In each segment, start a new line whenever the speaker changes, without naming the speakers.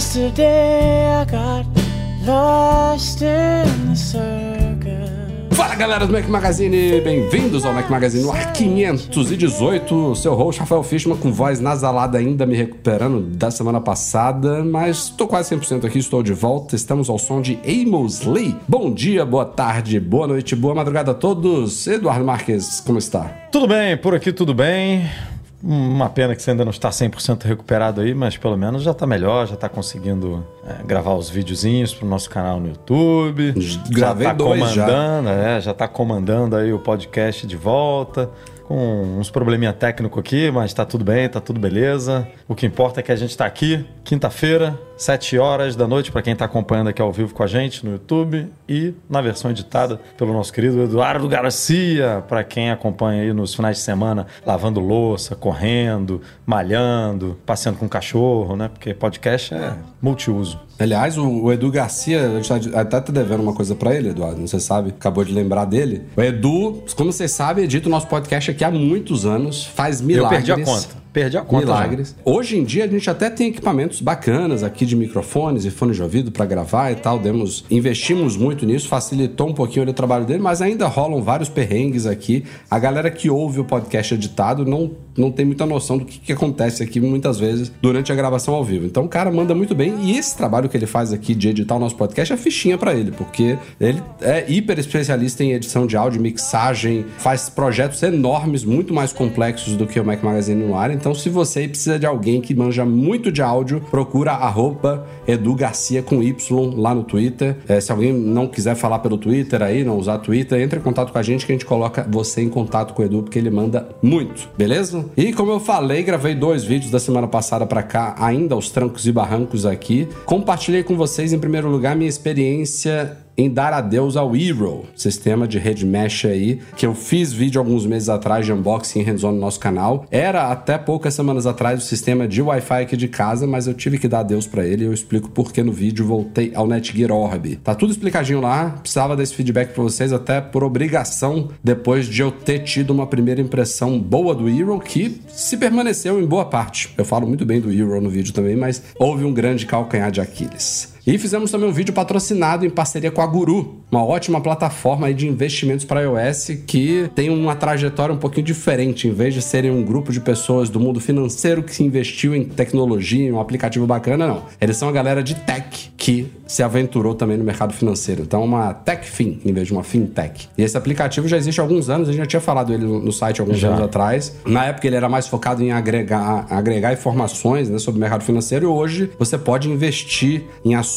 Yesterday I got lost in the circus.
Fala galera do Mac Magazine, bem-vindos ao Mac Magazine no ar 518. Seu host Rafael Fishman com voz nasalada ainda me recuperando da semana passada, mas estou quase 100% aqui, estou de volta. Estamos ao som de Amos Lee. Bom dia, boa tarde, boa noite, boa madrugada a todos. Eduardo Marques, como está?
Tudo bem, por aqui tudo bem. Uma pena que você ainda não está 100% recuperado aí, mas pelo menos já está melhor, já está conseguindo é, gravar os videozinhos para o nosso canal no YouTube.
Gravei
já tá
dois já.
comandando, É, já está comandando aí o podcast de volta. Com uns probleminha técnico aqui, mas tá tudo bem, tá tudo beleza. O que importa é que a gente tá aqui, quinta-feira, 7 horas da noite, para quem tá acompanhando aqui ao vivo com a gente no YouTube e na versão editada pelo nosso querido Eduardo Garcia, para quem acompanha aí nos finais de semana, lavando louça, correndo, malhando, passeando com cachorro, né? Porque podcast é multiuso.
Aliás, o, Edu Garcia, a gente tá- até tá devendo uma coisa pra ele, Eduardo, não se sabe, acabou de lembrar dele. O Edu, como vocês sabem, edita o nosso podcast aqui há muitos anos, faz milagres.
Eu perdi a conta. Perdi a conta. já.
Milagres. Hoje em dia a gente até tem equipamentos bacanas aqui de microfones e fones de ouvido pra gravar e tal. Demos, investimos muito nisso, facilitou um pouquinho o trabalho dele, mas ainda rolam vários perrengues aqui. A galera que ouve o podcast editado não, não tem muita noção do que, que acontece aqui muitas vezes durante a gravação ao vivo. Então o cara manda muito bem e esse trabalho que ele faz aqui de editar o nosso podcast é fichinha pra ele, porque ele é hiper especialista em edição de áudio, mixagem, faz projetos enormes, muito mais complexos do que o Mac Magazine no ar. Então, se você precisa de alguém que manja muito de áudio, procura arroba Edu Garcia com Y lá no Twitter. É, se alguém não quiser falar pelo Twitter aí, não usar Twitter, entre em contato com a gente que a gente coloca você em contato com o Edu, porque ele manda muito, beleza? E como eu falei, gravei dois vídeos da semana passada pra cá, ainda aos trancos e barrancos aqui. Compartilhei com vocês, em primeiro lugar, minha experiência em dar adeus ao Hero, sistema de rede mesh aí, que eu fiz vídeo alguns meses atrás de unboxing hands-on no nosso canal. Era até poucas semanas atrás o sistema de Wi-Fi aqui de casa, mas eu tive que dar adeus pra ele e eu explico por que no vídeo voltei ao Netgear Orb. Tá tudo explicadinho lá, precisava desse feedback pra vocês até por obrigação, depois de eu ter tido uma primeira impressão boa do Hero, que se permaneceu em boa parte. Eu falo muito bem do Hero no vídeo também, mas houve um grande calcanhar de Aquiles. E fizemos também um vídeo patrocinado em parceria com a Guru, uma ótima plataforma de investimentos para iOS que tem uma trajetória um pouquinho diferente. Em vez de serem um grupo de pessoas do mundo financeiro que se investiu em tecnologia, em um aplicativo bacana, não. Eles são a galera de tech que se aventurou também no mercado financeiro. Então, uma TechFin em vez de uma fintech. E esse aplicativo já existe há alguns anos, a gente já tinha falado ele no no site alguns
Já.
anos atrás. Na época ele era mais focado em agregar, agregar informações né, sobre o mercado financeiro e hoje você pode investir em ações,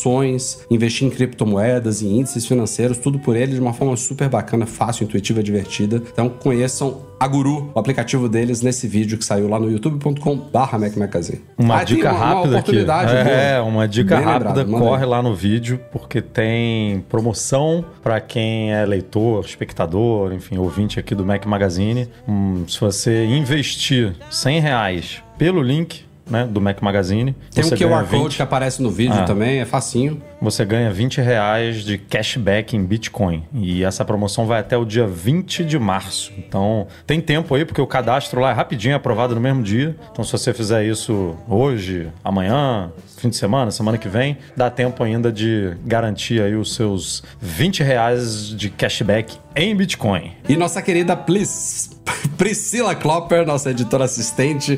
investir em criptomoedas, em índices financeiros, tudo por ele de uma forma super bacana, fácil, intuitiva, divertida. Então conheçam a Guru, o aplicativo deles, nesse vídeo que saiu lá no youtube.com/barra Magazine.
Uma
Ah,
dica
uma
rápida aqui.
oportunidade
É,
boa.
uma dica
Bem
rápida.
lembrado,
corre lá no vídeo, porque tem promoção para quem é leitor, espectador, enfim, ouvinte aqui do Mac Magazine. Hum, se você investir 100 reais pelo link né, do Mac Magazine,
Tem um
você
QR
ganha
Code
20
que aparece no vídeo
Ah.
também, é facinho.
você ganha 20 reais de cashback em Bitcoin. E essa promoção vai até o dia 20 de março. Então, tem tempo aí, porque o cadastro lá é rapidinho, é aprovado no mesmo dia. Então, se você fizer isso hoje, amanhã, fim de semana, semana que vem, dá tempo ainda de garantir aí os seus 20 reais de cashback em Bitcoin.
E nossa querida Plis- Priscila Klopper, nossa editora assistente,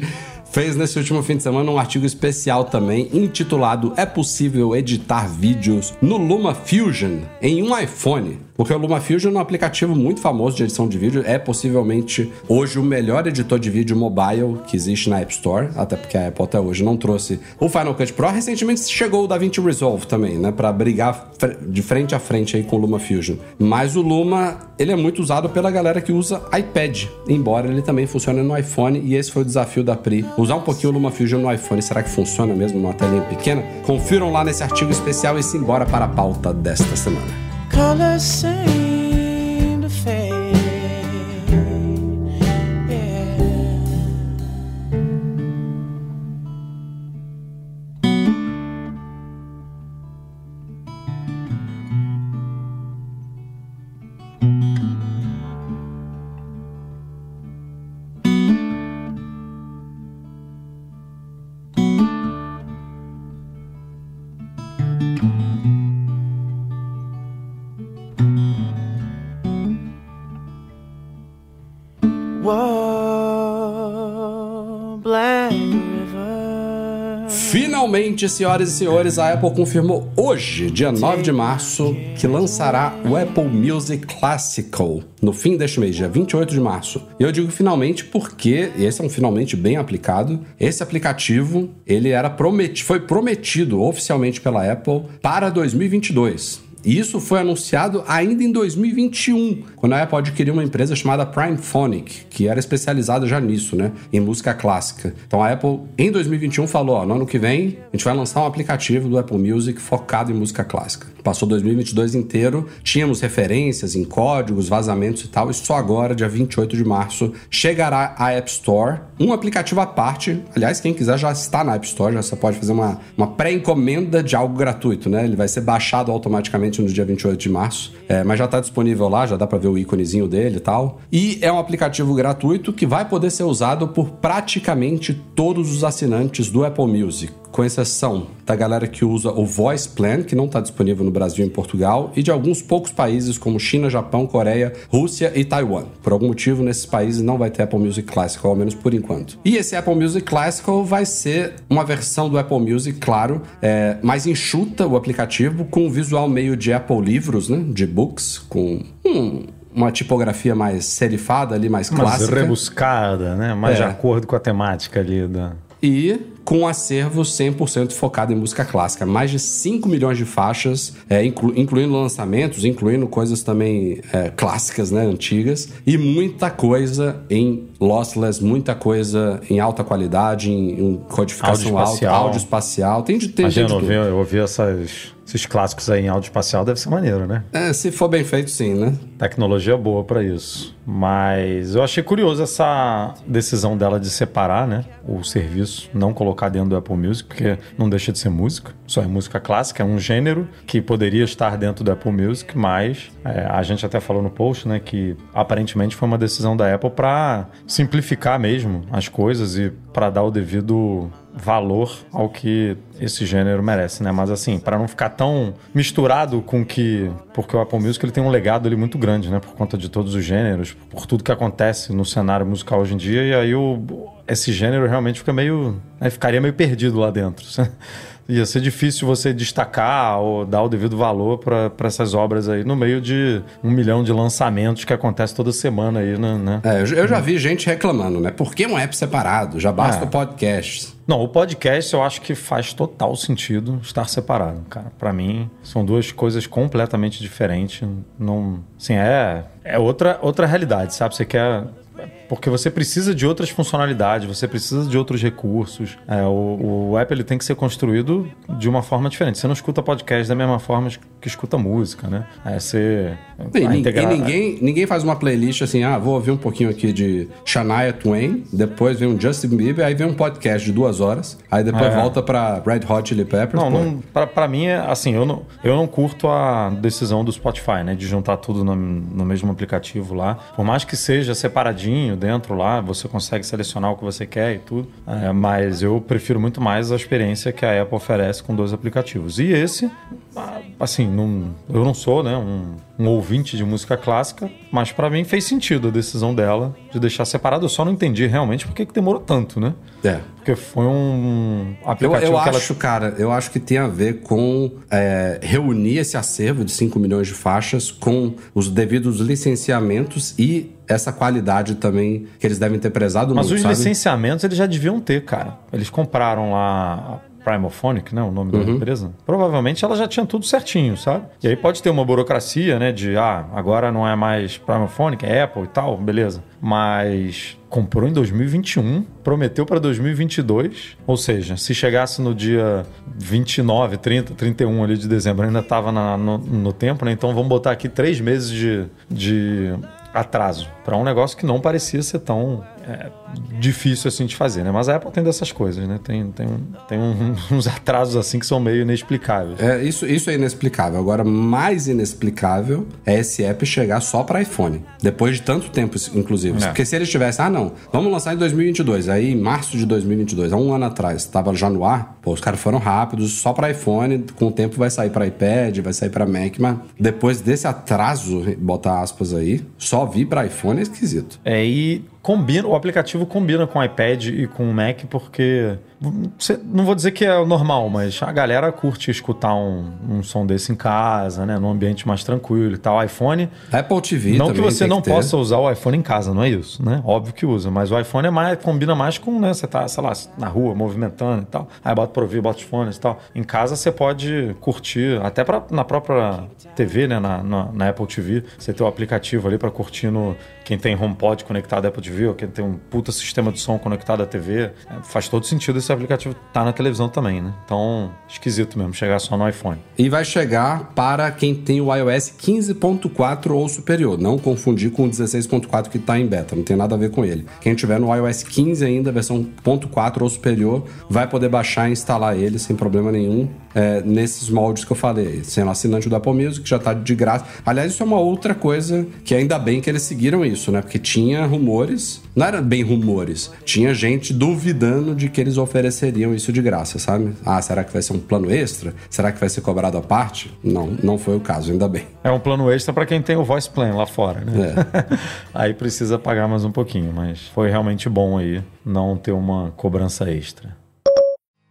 fez nesse último fim de semana um artigo especial também, intitulado É possível editar vídeos no Luma Fusion em um iPhone? Porque o LumaFusion é um aplicativo muito famoso de edição de vídeo, é possivelmente hoje o melhor editor de vídeo mobile que existe na App Store, até porque a Apple até hoje não trouxe o Final Cut Pro. Recentemente chegou o DaVinci Resolve também, né, para brigar de frente a frente aí com o LumaFusion. Mas o Luma, ele é muito usado pela galera que usa iPad, embora ele também funcione no iPhone e esse foi o desafio da Pri. Usar um pouquinho o LumaFusion no iPhone, será que funciona mesmo numa telinha pequena? Confiram lá nesse artigo especial e se embora para a pauta desta semana.
colors sing.
Finalmente, senhoras e senhores, a Apple confirmou hoje, dia 9 de março, que lançará o Apple Music Classical no fim deste mês, dia 28 de março. E eu digo finalmente porque, e esse é um finalmente bem aplicado, esse aplicativo, ele era prometido, foi prometido oficialmente pela Apple para 2022. E isso foi anunciado ainda em 2021, quando a Apple adquiriu uma empresa chamada Primephonic, que era especializada já nisso, né? Em música clássica. Então a Apple, em 2021, falou: ó, no ano que vem, a gente vai lançar um aplicativo do Apple Music focado em música clássica. Passou 2022 inteiro, tínhamos referências em códigos, vazamentos e tal, e só agora, dia 28 de março, chegará à App Store um aplicativo à parte. Aliás, quem quiser já está na App Store, já você pode fazer uma, uma pré-encomenda de algo gratuito, né? Ele vai ser baixado automaticamente no dia 28 de março, é, mas já está disponível lá, já dá para ver o íconezinho dele e tal. E é um aplicativo gratuito que vai poder ser usado por praticamente todos os assinantes do Apple Music com exceção da galera que usa o Voice Plan, que não está disponível no Brasil e em Portugal, e de alguns poucos países como China, Japão, Coreia, Rússia e Taiwan. Por algum motivo, nesses países não vai ter Apple Music Classical, ao menos por enquanto. E esse Apple Music Classical vai ser uma versão do Apple Music, claro, é, mais enxuta o aplicativo, com um visual meio de Apple Livros, né? De books, com um, uma tipografia mais serifada ali, mais
Mais
clássica.
rebuscada, né? Mais
É.
de acordo com a temática ali da.
e com um acervo 100% focado em música clássica. Mais de 5 milhões de faixas, é, inclu- incluindo lançamentos, incluindo coisas também é, clássicas, né, antigas, e muita coisa em lossless, muita coisa em alta qualidade, em, em codificação
Áudio
alta, áudio espacial. Tem de, tem
Imagina, eu ouvir, eu ouvir essas, esses clássicos aí em áudio espacial deve ser maneiro, né?
É, se for bem feito, sim, né?
Tecnologia boa pra isso. Mas eu achei curioso essa decisão dela de separar, né, o serviço, não colocar dentro do Apple Music, porque não deixa de ser música, só é música clássica, é um gênero que poderia estar dentro do Apple Music, mas é, a gente até falou no post, né, que aparentemente foi uma decisão da Apple para simplificar mesmo as coisas e para dar o devido valor ao que esse gênero merece, né? Mas assim, para não ficar tão misturado com que, porque o Apple Music ele tem um legado ali muito grande, né? Por conta de todos os gêneros, por tudo que acontece no cenário musical hoje em dia e aí o esse gênero realmente fica meio, né? ficaria meio perdido lá dentro. Ia ser difícil você destacar ou dar o devido valor para essas obras aí no meio de um milhão de lançamentos que acontece toda semana aí, né? né?
É, eu, eu já vi gente reclamando, né? Por que um app separado? Já basta
É.
o podcast.
Não, o podcast eu acho que faz total sentido estar separado, cara. Pra mim, são duas coisas completamente diferentes. Não, assim, é é outra outra realidade, sabe? Você quer porque você precisa de outras funcionalidades, você precisa de outros recursos. É, o, o app ele tem que ser construído de uma forma diferente. Você não escuta podcast da mesma forma que escuta música, né? É, você
E,
a
nin-
integra-
e ninguém, ninguém faz uma playlist assim, ah, vou ouvir um pouquinho aqui de Shania Twain, depois vem um Justin Bieber, aí vem um podcast de duas horas, aí depois
É.
volta pra Red Hot Chili Peppers.
Não, não pra, pra mim, é assim, eu não, eu não curto a decisão do Spotify, né? De juntar tudo no, no mesmo aplicativo lá. Por mais que seja separadinho dentro lá, você consegue selecionar o que você quer e tudo. É, mas eu prefiro muito mais a experiência que a Apple oferece com dois aplicativos. E esse, ah, assim, não, eu não sou, né? Um um ouvinte de música clássica, mas pra mim fez sentido a decisão dela de deixar separado. Eu só não entendi realmente por que que demorou tanto, né?
É.
Porque foi um
Eu,
aplicativo
eu
que ela
acho, cara, eu acho que tem a ver com é, reunir esse acervo de 5 milhões de faixas com os devidos licenciamentos e essa qualidade também que eles devem ter prezado
Mas
muito,
os
sabe?
licenciamentos eles já deviam ter, cara. Eles compraram lá Primophonic, né? O nome da
Uhum.
empresa. Provavelmente ela já tinha tudo certinho, sabe? E aí pode ter uma burocracia, né? De, ah, agora não é mais Primophonic, é Apple e tal, beleza. Mas comprou em 2021, prometeu para 2022. Ou seja, se chegasse no dia 29, 30, 31 ali de dezembro, ainda estava no, no tempo, né? Então vamos botar aqui três meses de, de atraso para um negócio que não parecia ser tão é, difícil assim de fazer, né? Mas a Apple tem dessas coisas, né? Tem, tem, tem uns atrasos assim que são meio inexplicáveis.
É, isso, isso é inexplicável. Agora, mais inexplicável é esse app chegar só para iPhone. Depois de tanto tempo, inclusive.
É.
Porque se eles tivessem, ah, não, vamos lançar em 2022. Aí, em março de 2022, há um ano atrás, estava já no ar. Pô, os caras foram rápidos, só para iPhone. Com o tempo vai sair para iPad, vai sair para Mac. Mas depois desse atraso, botar aspas aí, só vir para iPhone é esquisito.
É, e combina, o aplicativo combina com iPad e com Mac porque não vou dizer que é o normal, mas a galera curte escutar um, um som desse em casa, né, num ambiente mais tranquilo e tal. IPhone,
Apple TV
não que você não
ter.
possa usar o iPhone em casa, não é isso, né? Óbvio que usa, mas o iPhone é mais combina mais com, né, você tá, sei lá, na rua movimentando e tal. Aí bota pra ouvir, bota os fones e tal. Em casa você pode curtir, até pra, na própria TV, né, na, na, na Apple TV, você tem o aplicativo ali pra curtir no quem tem HomePod conectado à Apple TV ou quem tem um puta sistema de som conectado à TV. É, faz todo sentido esse aplicativo tá na televisão também, né? Então, esquisito mesmo chegar só no iPhone.
E vai chegar para quem tem o iOS 15.4 ou superior. Não confundir com o 16.4 que está em beta, não tem nada a ver com ele. Quem tiver no iOS 15 ainda, versão 0.4 ou superior, vai poder baixar e instalar ele sem problema nenhum é, nesses moldes que eu falei. Sendo assinante do Apple Music, já está de graça. Aliás, isso é uma outra coisa que ainda bem que eles seguiram isso, né? Porque tinha rumores, não era bem rumores, tinha gente duvidando de que eles ofereceriam isso de graça, sabe? Ah, será que vai ser um plano extra? Será que vai ser cobrado à parte? Não, não foi o caso, ainda bem.
É um plano extra pra quem tem o Voice Plan lá fora, né?
É.
aí precisa pagar mais um pouquinho, mas foi realmente bom aí não ter uma cobrança extra.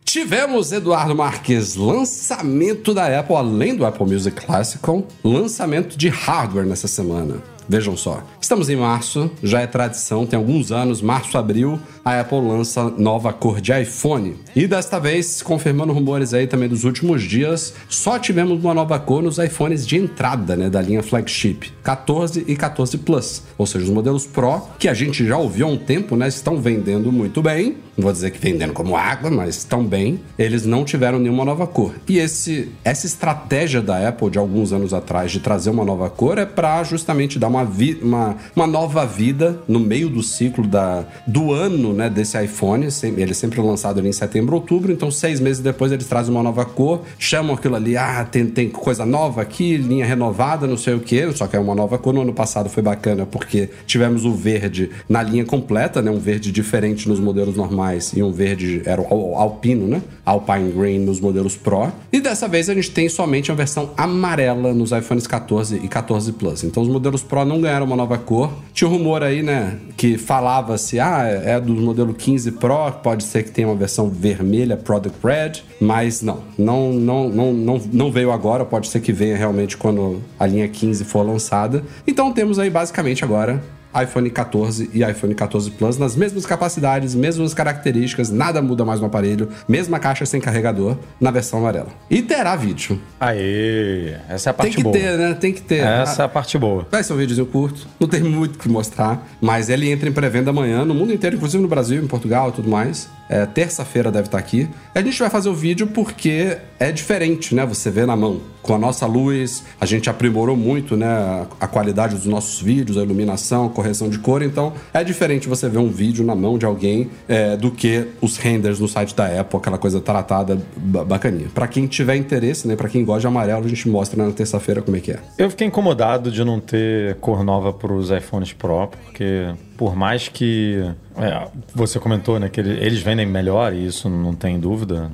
Tivemos, Eduardo Marques, lançamento da Apple, além do Apple Music Classical, lançamento de hardware nessa semana. Vejam só, estamos em março, já é tradição, tem alguns anos, março, abril, a Apple lança nova cor de iPhone. E desta vez, confirmando rumores aí também dos últimos dias, só tivemos uma nova cor nos iPhones de entrada, né, da linha flagship, 14 e 14 Plus. Ou seja, os modelos Pro, que a gente já ouviu há um tempo, né, estão vendendo muito bem. Não vou dizer que vendendo como água, mas estão bem. Eles não tiveram nenhuma nova cor. E esse, essa estratégia da Apple de alguns anos atrás de trazer uma nova cor é para justamente dar uma, uma, uma nova vida no meio do ciclo da, do ano né, desse iPhone. Ele é sempre lançado ali em setembro, outubro. Então, seis meses depois, eles trazem uma nova cor, chamam aquilo ali, ah, tem, tem coisa nova aqui, linha renovada, não sei o que. Só que é uma nova cor. No ano passado foi bacana porque tivemos o verde na linha completa, né? Um verde diferente nos modelos normais e um verde era o al- alpino, né? Alpine Green nos modelos Pro. E dessa vez a gente tem somente a versão amarela nos iPhones 14 e 14 Plus. Então os modelos Pro não ganharam uma nova cor. Tinha um rumor aí, né? Que falava-se, ah, é do modelo 15 Pro, pode ser que tenha uma versão vermelha, Product Red, mas não, não, não, não, não, veio agora. Pode ser que venha realmente quando a linha 15 for lançada. Então temos aí basicamente agora iPhone 14 e iPhone 14 Plus nas mesmas capacidades, mesmas características, nada muda mais no aparelho, mesma caixa sem carregador na versão amarela. E terá vídeo.
Aê! Essa é a
Tem
parte
que
boa.
ter, né? Tem que ter.
Essa é a parte boa.
Vai ser um videozinho curto, não tem muito o que mostrar, mas ele entra em pré-venda amanhã no mundo inteiro, inclusive no Brasil, em Portugal e tudo mais. É, Terça-feira deve estar aqui. A gente vai fazer o vídeo porque é diferente, né? Você vê na mão. Com a nossa luz, a gente aprimorou muito, né? a- qualidade dos nossos vídeos, a iluminação, a correção de cor. Então, é diferente você ver um vídeo na mão de alguém é, do que os renders no site da Apple, aquela coisa tratada ba- bacaninha. Pra quem tiver interesse, né? Pra quem gosta de amarelo, a gente mostra na terça-feira como é que é.
Eu fiquei incomodado de não ter cor nova para os iPhones Pro, porque por mais que é, você comentou né, que ele- eles vendem melhor, e isso não tem dúvida,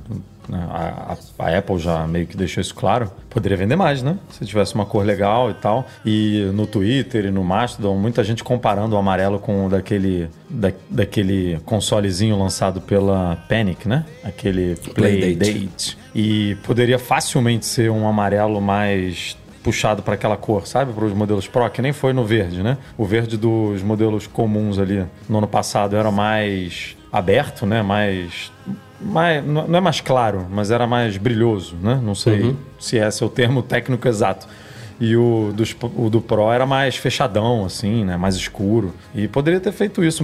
né? A, a- Apple já meio que deixou isso claro. Poderia vender mais, né? Se tivesse uma cor legal e tal. E no Twitter e no Mastodon, muita gente comparando o amarelo com o daquele, da, daquele consolezinho lançado pela Panic, né? Aquele
Playdate.
Playdate. E poderia facilmente ser um amarelo mais puxado para aquela cor, sabe? Para os modelos Pro, que nem foi no verde, né? O verde dos modelos comuns ali no ano passado era mais aberto, né? Mais. mais não é mais claro, mas era mais brilhoso, né? Não sei se esse é o termo técnico exato. E o, dos- o do Pro era mais fechadão, assim, né? Mais escuro. E poderia ter feito isso,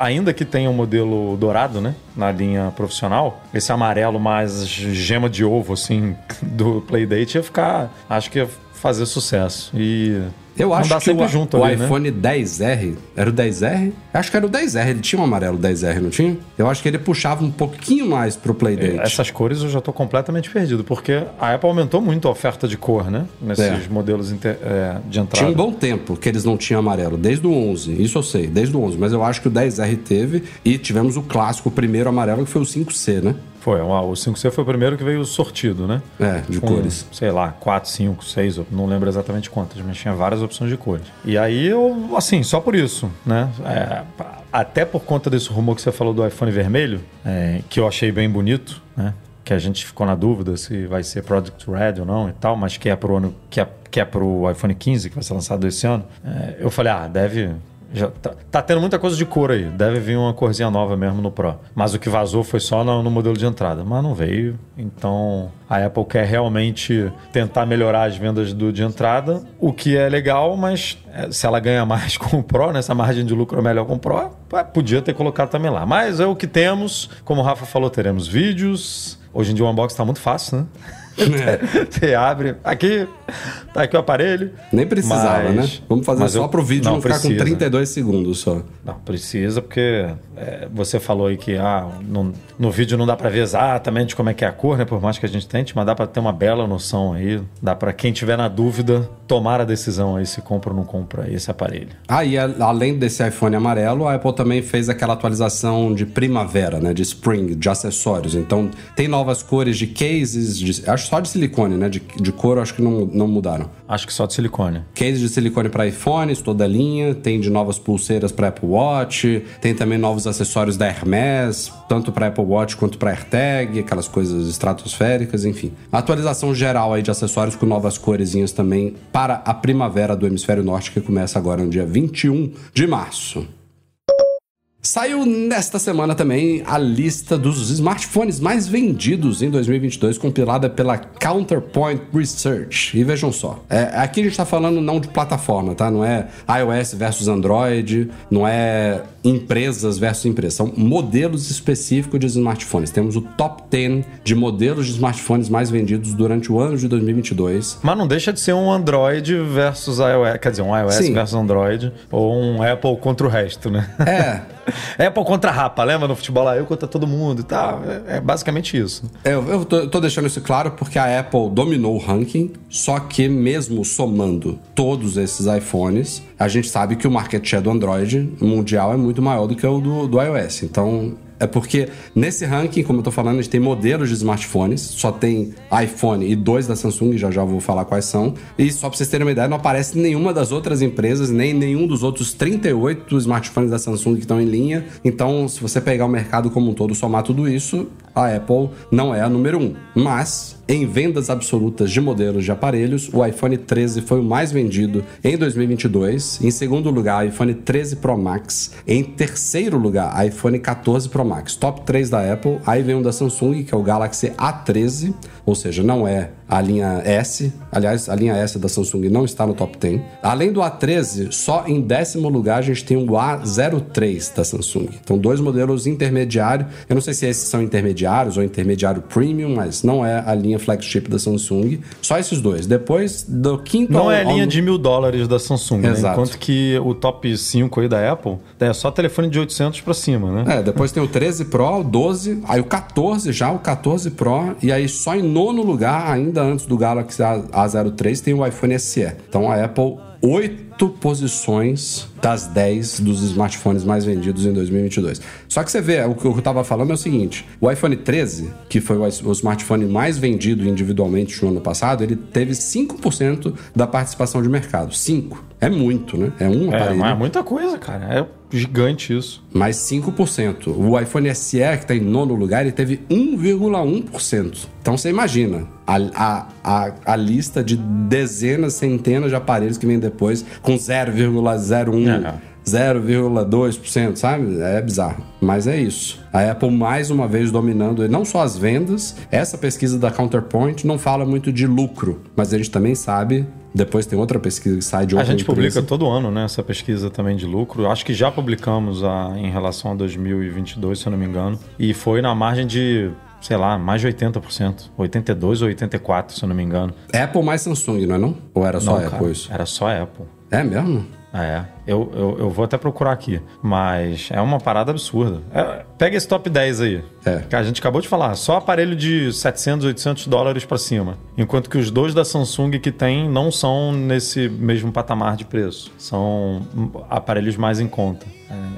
ainda que tenha um modelo dourado, né? Na linha profissional. Esse amarelo mais gema de ovo, assim, do Playdate ia ficar... Acho que ia fazer sucesso. E...
Eu acho
andar
que
sempre
o,
junto
o
ali, né?
iPhone 10R, era o 10R? Acho que era o 10R, ele tinha um amarelo 10R, não tinha? Eu acho que ele puxava um pouquinho mais pro Playdate.
Essas cores eu já tô completamente perdido, porque a Apple aumentou muito a oferta de cor, né? Nesses
É.
modelos inter- é, de entrada.
Tinha um bom tempo que eles não tinham amarelo, desde o 11, isso eu sei, desde o 11, mas eu acho que o 10R teve e tivemos o clássico, o primeiro amarelo, que foi o 5C, né?
Foi, o 5C foi o primeiro que veio sortido, né?
É, de
Com,
cores.
Sei lá, 4, 5, 6, eu não lembro exatamente quantas, mas tinha várias opções de cores. E aí eu, assim, só por isso, né? É, até por conta desse rumor que você falou do iPhone vermelho, é, que eu achei bem bonito, né? Que a gente ficou na dúvida se vai ser Product Red ou não e tal, mas que é pro ano, que é, que é pro iPhone 15, que vai ser lançado esse ano. É, eu falei, ah, deve. Já tá, tá tendo muita coisa de cor aí. Deve vir uma corzinha nova mesmo no Pro. Mas o que vazou foi só no, no modelo de entrada. Mas não veio. Então a Apple quer realmente tentar melhorar as vendas do de entrada. O que é legal, mas é, se ela ganha mais com o Pro, nessa margem de lucro é melhor com o Pro, pá, podia ter colocado também lá. Mas é o que temos. Como o Rafa falou, teremos vídeos. Hoje em dia o unboxing tá muito fácil, né? Você abre. Aqui, tá aqui o aparelho.
Nem precisava,
Mas-
né? Vamos fazer só
eu-
pro vídeo não,
não
ficar com
precisa.
32 segundos só.
Não, precisa, porque é, você falou aí que ah, no, no vídeo não dá pra ver exatamente como é que é a cor, né? Por mais que a gente tente, mas dá pra ter uma bela noção aí. Dá pra quem tiver na dúvida tomar a decisão aí se compra ou não compra esse aparelho.
Ah, e a- além desse iPhone amarelo, a Apple também fez aquela atualização de primavera, né? De spring, de acessórios. Então, tem novas cores de cases, de- acho só de silicone, né? De, de cor, acho que não, não mudaram.
Acho que só de silicone.
Case de silicone para iPhones, toda a linha. Tem de novas pulseiras para Apple Watch. Tem também novos acessórios da Hermes, tanto para Apple Watch quanto para AirTag, aquelas coisas estratosféricas, enfim. Atualização geral aí de acessórios com novas coresinhas também para a primavera do hemisfério norte, que começa agora no dia 21 de março. Saiu nesta semana também a lista dos smartphones mais vendidos em 2022, compilada pela Counterpoint Research. E vejam só, é, aqui a gente está falando não de plataforma, tá? Não é iOS versus Android, não é empresas versus empresas, são modelos específicos de smartphones. Temos o top 10 de modelos de smartphones mais vendidos durante o ano de 2022.
Mas não deixa de ser um Android versus iOS. Quer dizer, um iOS
Sim.
versus Android. Ou um Apple contra o resto, né?
É,
Apple contra a Rapa, lembra no futebol lá? Eu contra todo mundo e tal. É, é basicamente isso.
Eu, eu tô, tô deixando isso claro porque a Apple dominou o ranking, só que mesmo somando todos esses iPhones, a gente sabe que o market share do Android mundial é muito maior do que o do, do iOS. Então, é porque nesse ranking, como eu tô falando, a gente tem modelos de smartphones, só tem iPhone e dois da Samsung, já já vou falar quais são. E só pra vocês terem uma ideia, não aparece nenhuma das outras empresas, nem nenhum dos outros 38 smartphones da Samsung que estão em linha. Então, se você pegar o mercado como um todo, somar tudo isso, a Apple não é a número um. Mas, em vendas absolutas de modelos de aparelhos, o iPhone 13 foi o mais vendido em 2022. Em segundo lugar, iPhone 13 Pro Max. Em terceiro lugar, iPhone 14 Pro Max. Top 3 da Apple. Aí vem um da Samsung, que é o Galaxy A13, ou seja, não é a linha S. Aliás, a linha S da Samsung não está no top 10. Além do A13, só em décimo lugar a gente tem o A03 da Samsung. Então, dois modelos intermediários. Eu não sei se esses são intermediários ou intermediário premium, mas não é a linha flagship da Samsung. Só esses dois. Depois do quinto
Não
ao-
é a linha de mil dólares da Samsung, né? Enquanto que o top 5 aí da Apple é só telefone de 800 pra cima, né?
É, depois tem o 13 Pro, o 12, aí o 14 já, o 14 Pro, e aí só em nono lugar, ainda antes do Galaxy A- A03, tem o iPhone SE. Então a Apple oito posições das 10 dos smartphones mais vendidos em 2022. Só que você vê, o que eu tava falando é o seguinte: o iPhone 13, que foi o smartphone mais vendido individualmente no ano passado, ele teve 5% da participação de mercado. 5. É muito, né? É um
É,
aparelho.
mas é muita coisa, cara. É gigante isso.
mais 5%. O iPhone SE, que está em nono lugar, ele teve 1,1%. Então você imagina a, a, a, a lista de dezenas, centenas de aparelhos que vem depois com 0,01%.
É.
0,2%, sabe? É bizarro. Mas é isso. A Apple mais uma vez dominando não só as vendas, essa pesquisa da Counterpoint não fala muito de lucro, mas a gente também sabe, depois tem outra pesquisa que sai de
A
outra
gente publica
empresa.
todo ano, né, essa pesquisa também de lucro. Acho que já publicamos a, em relação a 2022, se eu não me engano. E foi na margem de, sei lá, mais de 80%. 82 ou 84, se eu não me engano.
Apple mais Samsung, não é não? Ou era só
Não,
Apple
cara,
isso?
Era só Apple.
É mesmo?
É, eu, eu, eu vou até procurar aqui, mas é uma parada absurda. É, pega esse top 10 aí.
É.
Que a gente acabou de falar, só aparelho de 700, 800 dólares pra cima. Enquanto que os dois da Samsung que tem não são nesse mesmo patamar de preço. São aparelhos mais em conta.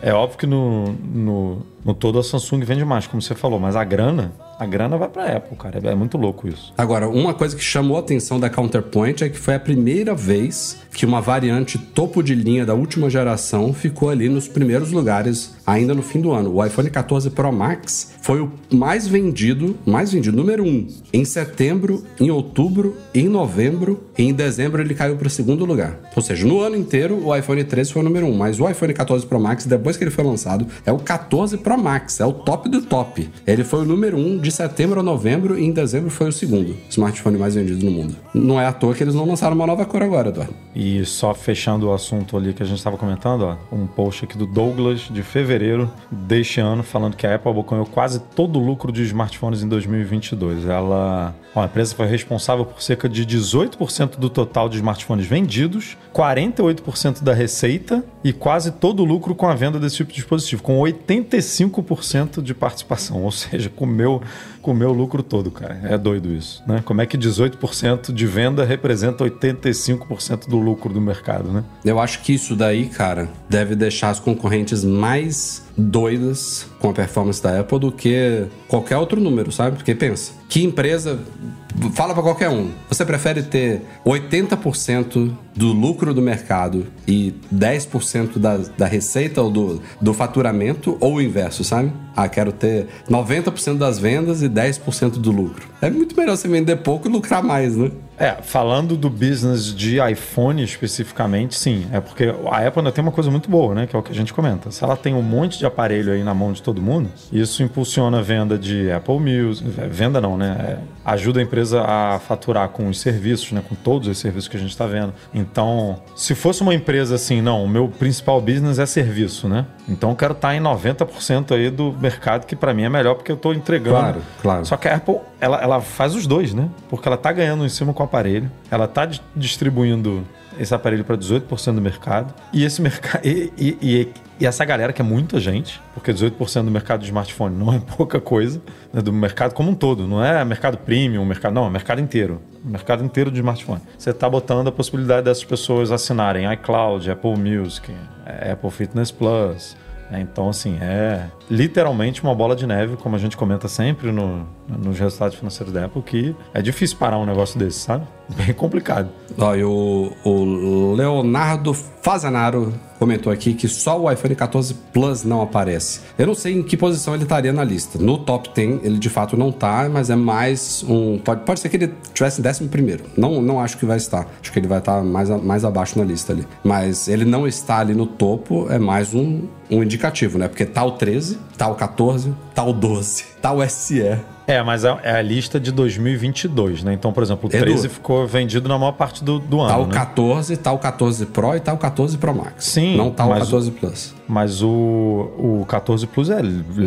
É, é óbvio que no, no, no todo a Samsung vende mais, como você falou, mas a grana, a grana vai pra Apple, cara. É, é muito louco isso.
Agora, uma coisa que chamou a atenção da Counterpoint é que foi a primeira vez que uma variante topo de linha da última geração ficou ali nos primeiros lugares ainda no fim do ano. O iPhone 14 Pro Max foi o mais vendido, mais vendido, número um, em setembro, em outubro, em novembro e em dezembro ele caiu para o segundo lugar. Ou seja, no ano inteiro o iPhone 13 foi o número um, mas o iPhone 14 Pro Max, depois que ele foi lançado, é o 14 Pro Max, é o top do top. Ele foi o número um de setembro a novembro e em dezembro foi o segundo smartphone mais vendido no mundo. Não é à toa que eles não lançaram uma nova cor agora, Eduardo.
E só fechando o assunto ali que a gente estava comentando, ó, um post aqui do Douglas de fevereiro deste ano falando que a Apple abocanhou quase todo o lucro de smartphones em 2022. Ela, ó, a empresa foi responsável por cerca de 18% do total de smartphones vendidos, 48% da receita e quase todo o lucro com a venda desse tipo de dispositivo, com 85% de participação, ou seja, comeu comeu o lucro todo, cara. É doido isso, né? Como é que 18% de venda representa 85% do lucro do mercado, né?
Eu acho que isso daí, cara, deve deixar as concorrentes mais doidas com a performance da Apple do que qualquer outro número, sabe? Porque pensa, que empresa fala pra qualquer um, você prefere ter 80% do lucro do mercado e 10% da, da receita ou do, do faturamento ou o inverso, sabe? Ah, quero ter 90% das vendas e 10% do lucro. É muito melhor você vender pouco e lucrar mais, né?
É, falando do business de iPhone especificamente, sim. É porque a Apple ainda tem uma coisa muito boa, né? Que é o que a gente comenta. Se ela tem um monte de aparelho aí na mão de todo mundo, isso impulsiona a venda de Apple Music. é, Venda não, né? É, ajuda a empresa a faturar com os serviços, né? Com todos os serviços que a gente está vendo. Então, se fosse uma empresa assim, não, o meu principal business é serviço, né? Então eu quero estar em 90% aí do mercado, que para mim é melhor porque eu estou entregando.
Claro, claro.
Só que a Apple, ela, ela faz os dois, né? Porque ela tá ganhando em cima com o aparelho, ela tá di- distribuindo esse aparelho para 18% do mercado. E esse mercado. E, e- e- e essa galera, que é muita gente, porque 18% do mercado de smartphone não é pouca coisa, né? do mercado como um todo, não é mercado premium, mercado. Não, é mercado inteiro. Mercado inteiro de smartphone. Você tá botando a possibilidade dessas pessoas assinarem iCloud, Apple Music, eh, Apple Fitness Plus. Né? Então, assim, é literalmente uma bola de neve, como a gente comenta sempre no, nos resultados financeiros da Apple, que é difícil parar um negócio desse, sabe? Bem complicado.
Ó, e o, o Leonardo Fazanaro comentou aqui que só o iPhone 14 Plus não aparece. Eu não sei em que posição ele estaria na lista. No top 10, ele de fato não tá, mas é mais um. Pode, pode ser que ele tivesse em décimo primeiro. Não, não acho que vai estar. Acho que ele vai estar mais, a- mais abaixo na lista ali. Mas ele não está ali no topo, é mais um, um indicativo, né? Porque tá o 13, tá o 14, tá o 12, tá o SE.
É, mas é é a lista de 2022, né? Então, por exemplo, o
Edu.
13 ficou vendido na maior parte do, do ano,
Tá o
né?
14, tá o 14 Pro e tá o 14 Pro Max.
Sim,
Não tá o
mas-
14 Plus.
Mas o, o 14 Plus é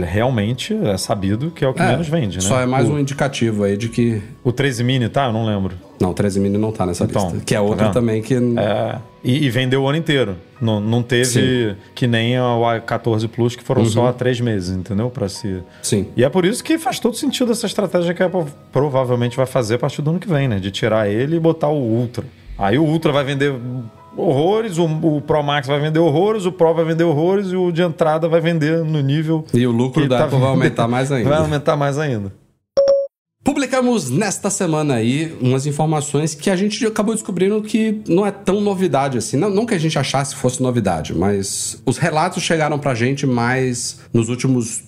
realmente é sabido que é o que
É,
menos vende, né?
Só é mais
o,
um indicativo aí de que.
O 13 mini, tá? Eu não lembro.
Não, 13 mini não tá nessa
Então,
lista. Que é
tá
outra
vendo?
também que.
É, e, e vendeu o ano inteiro. Não, não teve
Sim.
que nem o A14 Plus, que foram
Uhum.
só há três meses, entendeu? Pra se...
Sim.
E é por isso que faz todo sentido essa estratégia que a Apple provavelmente vai fazer a partir do ano que vem, né? De tirar ele e botar o Ultra. Aí o Ultra vai vender horrores, o, o Pro Max vai vender horrores, o Pro vai vender horrores e o de entrada vai vender no nível.
E o lucro da
tá
Apple vai aumentar mais ainda.
Vai aumentar mais ainda.
Publicamos nesta semana aí umas informações que a gente acabou descobrindo que não é tão novidade assim. Não, não que a gente achasse fosse novidade, mas os relatos chegaram pra gente mais nos últimos